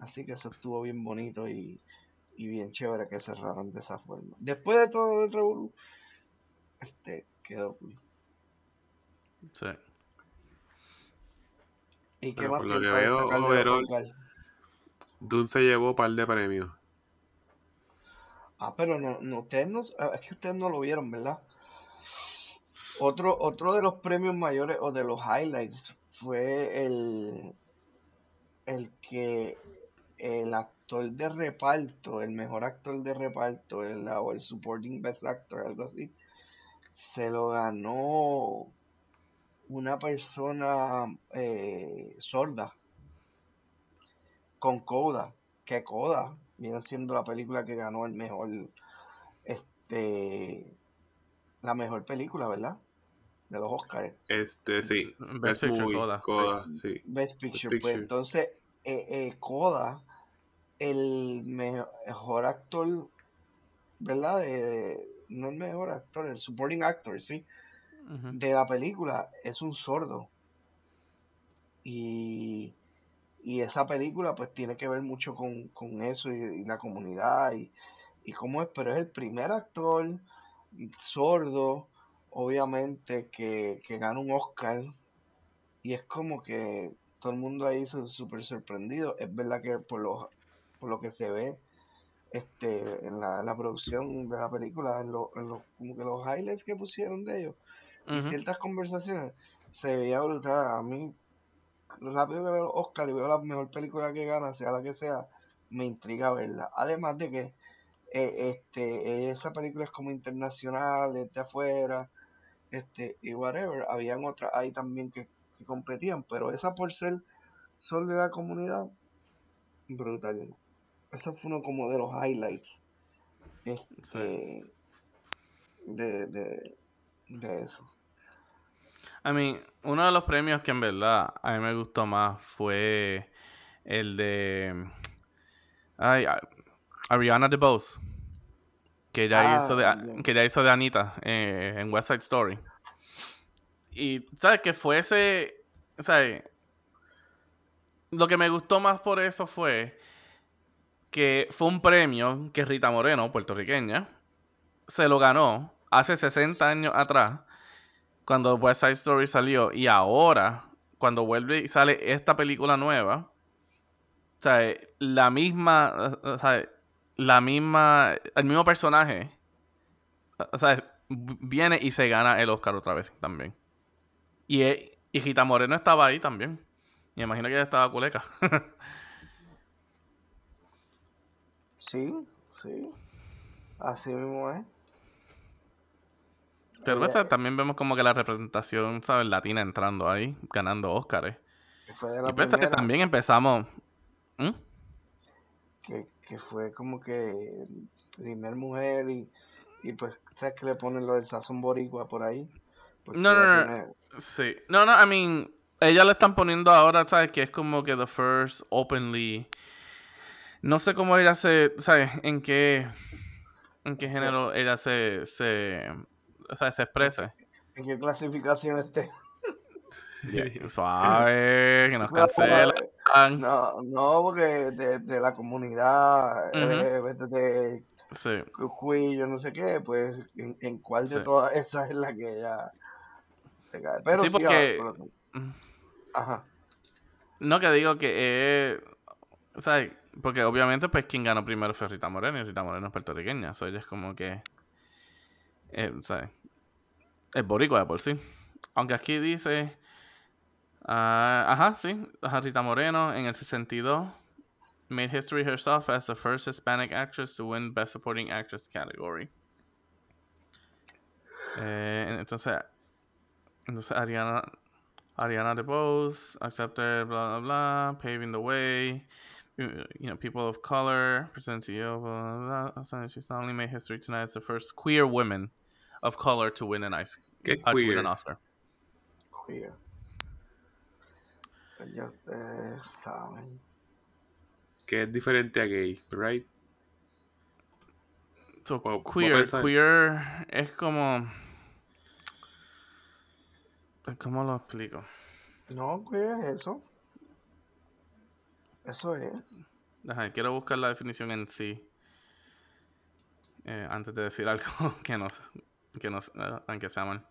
así que eso estuvo bien bonito y, y bien chévere que cerraron de esa forma. Después de todo el revolú, este, quedó cool. Sí. ¿Y qué más por lo que veo, overall-? Dune se llevó un par de premios. Ah, pero no, no, ustedes no, ah, es que ustedes no lo vieron, ¿verdad? Otro, otro de los premios mayores o de los highlights fue el, el que el actor de reparto, el mejor actor de reparto, el, o el supporting best actor, algo así, se lo ganó una persona eh, sorda con Coda, que Coda viene siendo la película que ganó el mejor, este, la mejor película, ¿verdad? De los Oscars. Este, sí. Best Best Picture, Movie, Coda, sí. Coda, sí. Best Picture. Picture. Pues entonces, eh, eh, Coda, el me- mejor actor, ¿verdad? De- no el mejor actor, el supporting actor, sí, de la película es un sordo. Y, y esa película pues tiene que ver mucho con, con eso y, y la comunidad y, y cómo es, pero es el primer actor sordo, obviamente, que, que gana un Oscar y es como que todo el mundo ahí se súper sorprendido. Es verdad que por lo, por lo que se ve este en la, la producción de la película, en, lo- en los, como que los highlights que pusieron de ellos y Ujú. ciertas conversaciones, se veía brutal. A mí, rápido que veo Oscar y veo la mejor película que gana, sea la que sea, me intriga verla. Además de que eh, este esa película es como internacional, es de afuera, este, y whatever. Habían otras ahí también que, que competían, pero esa por ser sol de la comunidad, brutal. Eso fue uno como de los highlights. Este, de, de, de eso. I mean, uno de los premios que en verdad a mí me gustó más fue el de ay, a- Ariana DeBose. Que ya, Ah, hizo, de, que ya hizo de Anita eh, en West Side Story. Y, ¿sabes? Que fue ese. ¿Sabes? Lo que me gustó más por eso fue que fue un premio que Rita Moreno, puertorriqueña, se lo ganó hace 60 años atrás, cuando West Side Story salió, y ahora, cuando vuelve y sale esta película nueva, ¿sabes? La misma, ¿sabes? La misma, el mismo personaje, ¿sabes? Viene y se gana el Oscar otra vez también. Y, eh, y Rita Moreno estaba ahí también. Me imagino que ella estaba culeca. Sí, sí. Así mismo es. Pero ¿sabes? también vemos como que la representación, ¿sabes? Latina entrando ahí, ganando la Y piensa que también empezamos... ¿Mm? Que, fue como que primer mujer y, y pues, ¿sabes que le ponen lo del sazón boricua por ahí? Porque No, no, no. Sí. No, no, I mean, ella le están poniendo ahora, ¿sabes? Que es como que the first openly. No sé cómo ella se, ¿sabes? En qué, en qué género ella se, se, o sea, se expresa. ¿En qué clasificación esté? Suave, que nos Bueno, No, no, porque de, de la comunidad, Ujú. LGBT, Sí. QI, yo no sé qué, pues, ¿en, en cuál de Sí. todas esas es la que ella se cae? Pero Sí, sí, porque- ajá, No, que digo que es. O sea, porque obviamente, pues quien ganó primero fue Rita Moreno y Rita Moreno es puertorriqueña. Ella es como que. Eh, sea, es boricua de por sí. Aunque aquí dice. Ah, ajá, sí. Rita Moreno en el 62 made history herself as the first Hispanic actress to win Best Supporting Actress category. Eh, entonces, entonces Ariana, Ariana DeBose accepted, blah blah blah, paving the way. You know, people of color, present CEO, blah blah blah. She's not only made history tonight, it's the first queer woman of color to win an Oscar. ¿Qué uh, to win queer? an Oscar. queer. Pues ya ustedes saben. Que es diferente a gay, right? So, queer, queer es como. ¿Cómo lo explico? No, queer es eso. Eso es. Deja, quiero buscar la definición en sí. eh, antes de decir algo que no, que no, eh, aunque sea mal.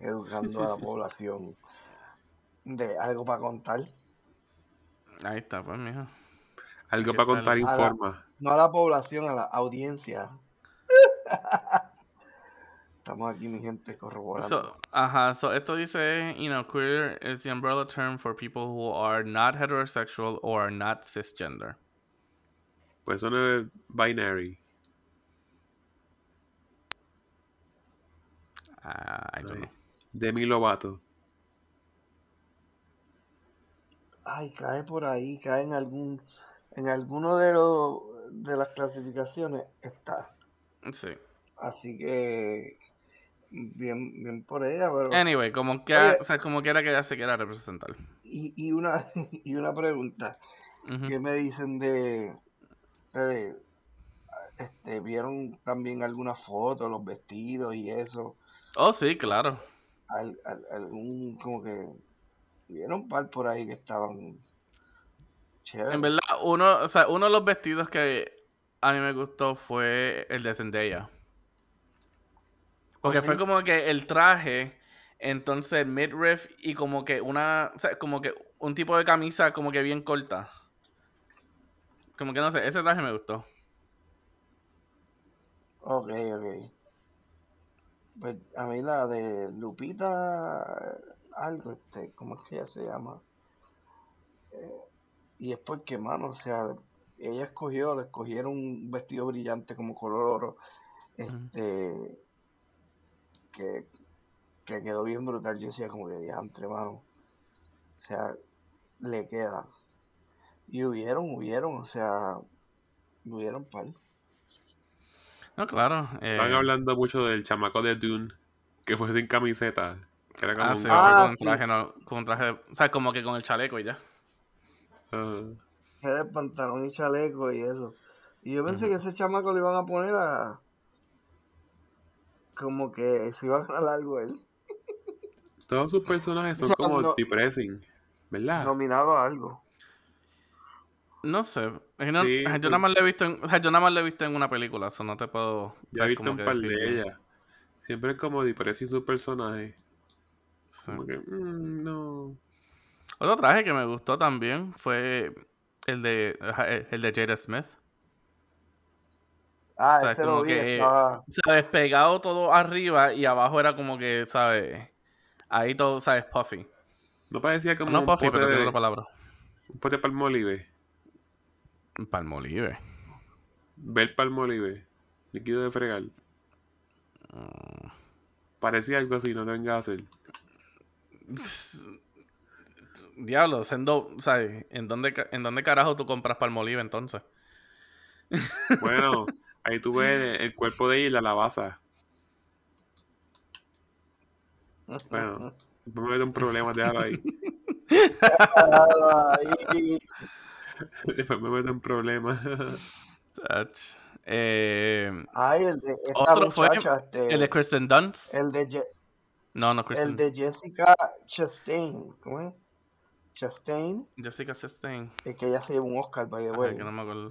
educando a la población de algo para contar. Ahí está, pues, mijo. Algo ¿Qué para contar A la- informa. No a la población, a la audiencia. Estamos aquí, mi gente, corroborando. So, ajá, so esto dice, you know, queer is the umbrella term for people who are not heterosexual or are not cisgender. Pues eso no es binary. Ah, I don't know. Demi Lovato. Ay, cae por ahí, cae en algún, en alguno de los de las clasificaciones está. Sí. Así que bien, bien por ella, pero Anyway, como que, Oye. o sea, como quiera que ella se quiera representar. y, y una y una pregunta. ¿qué me dicen de, de este vieron también algunas fotos, los vestidos y eso? Oh, sí, claro. Al, al- algún como que vieron un par por ahí que estaban chéveres. En verdad, uno, o sea, uno de los vestidos que a mí me gustó fue el de Zendaya. Porque fue como que el traje, entonces midriff y como que una, o sea, como que un tipo de camisa como que bien corta. Como que no sé, ese traje me gustó. Ok, ok. Pues a mí la de Lupita, algo, este, ¿cómo es que ella se llama? Eh, y es porque, mano, o sea, ella escogió, le escogieron un vestido brillante como color oro, este, que, que quedó bien brutal. Yo decía como que diantre, mano. O sea, le queda. Y hubieron, hubieron, o sea, hubieron par. No, claro. Eh, hablando mucho del chamaco de Dune, que fue sin camiseta. Que era como Ah, un- sí, Ah, con sí. traje, no, con traje, o sea, como que con el chaleco y ya. Ah, Era el pantalón y chaleco y eso. Y yo pensé que ese chamaco le iban a poner a. Como que se iba a ganar algo él. todos sus personajes son O sea, como no- depressing, ¿verdad? Nominado a algo. No sé. no- Sí, yo pues- nada más lo he visto en, o sea, yo nada más lo he visto en una película, eso no te puedo. Ya he visto un par de ellas. Siempre es como depressing su personaje. Sí. Como que, mm, no. Otro traje que me gustó también fue el de ajá, el de Jada Smith. Ah, O sea, ese como lo vi, que- estaba. ¿Sabes? Pegado todo arriba y abajo era como que, ¿sabes? Ahí todo, ¿sabes? Puffy. No parecía como no un, puffy, pote pero de, otra palabra. un pote de palmolive. Palmolive. Ver palmolive. Líquido de fregar. Mm. Parecía algo así, no te vengas a hacer. Diablo, siendo, ¿sabes? ¿En dónde, ¿En dónde carajo tú compras Palmolive entonces? Bueno, ahí tú ves el cuerpo de ella y la lavaza. Bueno. Después me meto en problemas, déjalo ahí. Ahí. Después me meto en problemas. Eh, Ay, el de esta Otro fue este, el de Kristen Dunst. el de No, no, el Kristen. de Jessica Chastain, ¿cómo es? Chastain, Jessica Chastain. es que ella se llevó un Oscar, by the way. que no me acuerdo.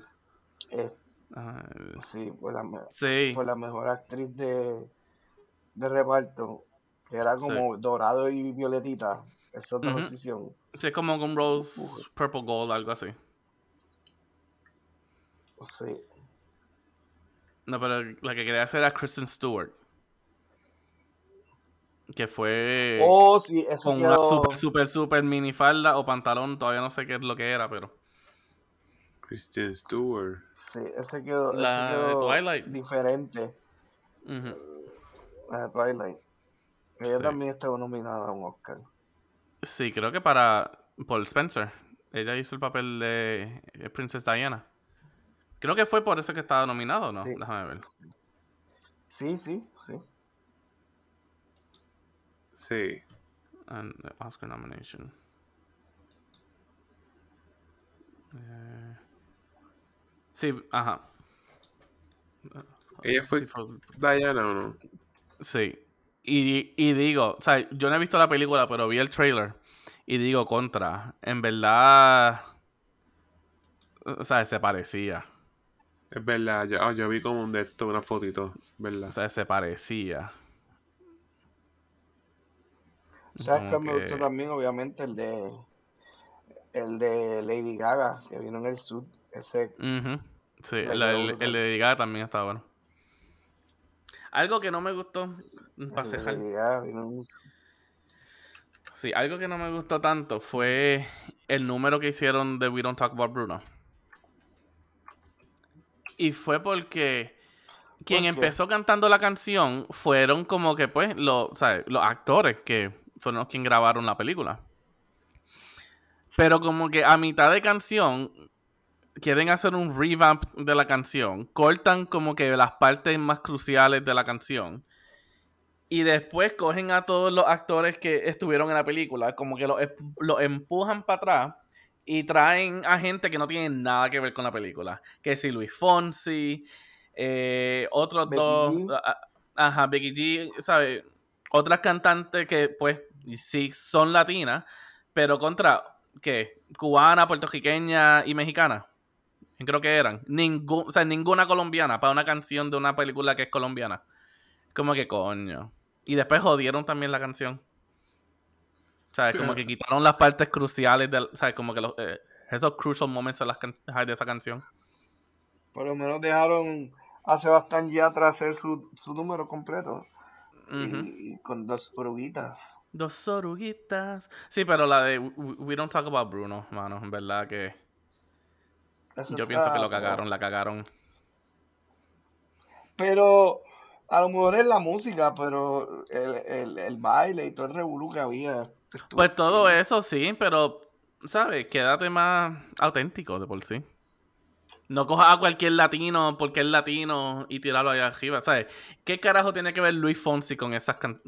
Eh, Ajá, el- sí, por la, Sí. por la mejor actriz de, de reparto, que era como dorado y violetita, esa transición. Sí, es como un Rose. Purple Gold, algo así. Sí. No, pero la que quería hacer era Kristen Stewart. Que fue oh, sí, eso con una quedó... super, super, super minifalda o pantalón. Todavía no sé qué es lo que era, pero. Christian Stewart. Sí, ese quedó, ese La de quedó Twilight. diferente Ujú. a de Twilight. Ella Sí. también estaba nominada a un Oscar. Sí, creo que para Paul Spencer. Ella hizo el papel de eh, Princess Diana. Creo que fue por eso que estaba nominado, ¿no? Sí. Déjame ver. Sí, sí, sí. Sí. The Oscar nomination. Eh, sí, ajá. Ella fue Sí, fue- Diana o no. Sí. Y, y digo, o sea, yo no he visto la película, pero vi el trailer. Y digo, contra. En verdad. O sea, se parecía. Es verdad, yo, ah, yo vi como un de esto, una fotito, ¿verdad? O sea, se parecía. ¿Sabes cuál me gustó que- también? Obviamente el de el de Lady Gaga, que vino en el sud. Ese. Sí, el, de Lady Gaga también estaba bueno. Algo que no me gustó, para cejar. Un Sí, algo que no me gustó tanto fue el número que hicieron de We Don't Talk About Bruno. Y fue porque quien empezó cantando la canción fueron como que, pues, los, ¿sabes? los actores que fueron los quien grabaron la película. Pero como que a mitad de canción quieren hacer un revamp de la canción, cortan como que las partes más cruciales de la canción. Y después cogen a todos los actores que estuvieron en la película, como que los lo empujan para atrás y traen a gente que no tiene nada que ver con la película. Que si Luis Fonsi, eh, otros Becky dos, G. ajá, Becky G, ¿sabes? Otras cantantes que, pues, sí son latinas, pero contra, ¿qué? Cubana, puertorriqueña y mexicana. Creo que eran. Ningún, o sea, ninguna colombiana para una canción de una película que es colombiana. Como que coño. Y después jodieron también la canción. ¿Sabes? Como que quitaron las partes cruciales de, ¿sabes? Como que los, eh, esos crucial moments de, las can- de esa canción. Por lo menos dejaron a Sebastián Yatra hacer su, su número completo. Con dos oruguitas. Dos oruguitas. Sí, pero la de We, We Don't Talk About Bruno, mano, en verdad que Eso yo pienso que lo cagaron, la cagaron. Pero a lo mejor es la música, pero el, el, el baile y todo el revolú que había. Pues todo eso sí, pero, ¿sabes? Quédate más auténtico de por sí. No cojas a cualquier latino porque es latino y tirarlo allá arriba, ¿sabes? ¿Qué carajo tiene que ver Luis Fonsi con, esas can-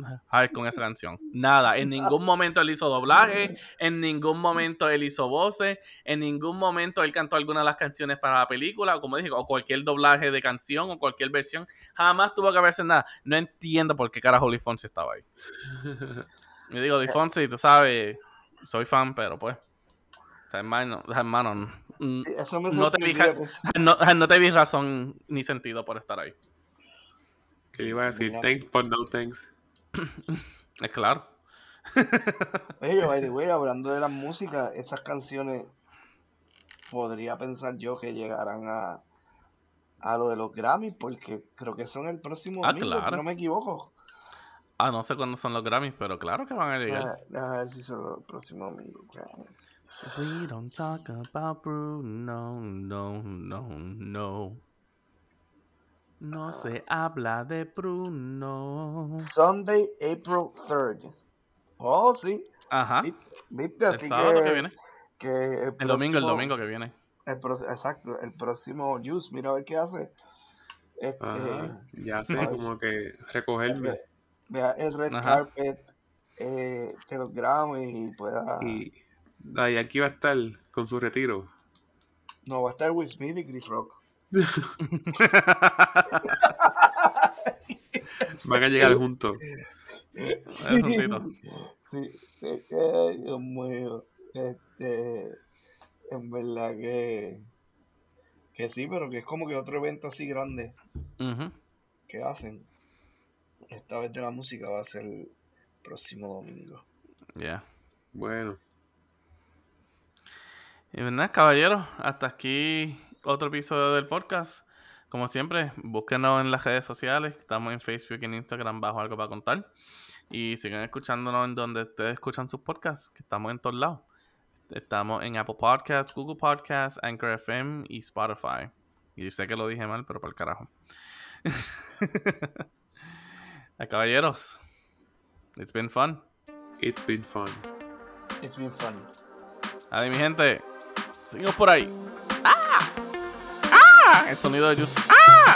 con esa canción? Nada. En ningún momento él hizo doblaje, en ningún momento él hizo voces, en ningún momento él cantó alguna de las canciones para la película, o como dije, o cualquier doblaje de canción o cualquier versión. Jamás tuvo que haberse nada. No entiendo por qué carajo Luis Fonsi estaba ahí. Yo digo, Luis Fonsi, tú sabes, soy fan, pero pues. hermano, hermano, Sí, Eso me No te pues. no, no te vi razón ni sentido por estar ahí. Que iba a decir Mira. thanks, but no thanks. Es claro. Oye, yo, by the way, hablando de la música, esas canciones podría pensar yo que llegarán a, a lo de los Grammys, porque creo que son el próximo Ah, domingo, si claro. no me equivoco. Ah, no sé cuándo son los Grammys, pero claro que van a llegar. Déjame ver si son los próximos domingos. We don't talk about Bruno, no, no, no. No se habla de Bruno. Sunday, April 3rd. Oh, sí. Ajá. Vi- ¿Viste? El Así sábado que, que viene. que El domingo, el próximo- domingo que viene. el pro- exacto, el próximo Juice, mira a ver qué hace. Este, Ajá. Ya sé, como que recogerme. ve- vea el red Ajá. carpet eh, de los y pueda. Y ahí aquí va a estar con su retiro. No, va a estar Will Smith y Chris Rock. Van a llegar juntos. Sí, es que, Dios mío. Este, en verdad que. Que sí, pero que es como que otro evento así grande Ujú. que hacen. Esta vez de la música va a ser el próximo domingo. Ya. Bueno, Y verdad, caballeros, hasta aquí otro episodio del podcast. Como siempre, búsquenos en las redes sociales. Estamos en Facebook y en Instagram bajo algo para contar. Y sigan escuchándonos en donde ustedes escuchan sus podcasts, que estamos en todos lados. Estamos en Apple Podcasts, Google Podcasts, Anchor FM y Spotify. Y yo sé que lo dije mal, pero para el carajo. A caballeros, it's been fun. it's been fun. It's been fun. Adiós, mi gente. Seguimos por ahí. ¡Ah! ¡Ah! El sonido de Just. ¡Ah!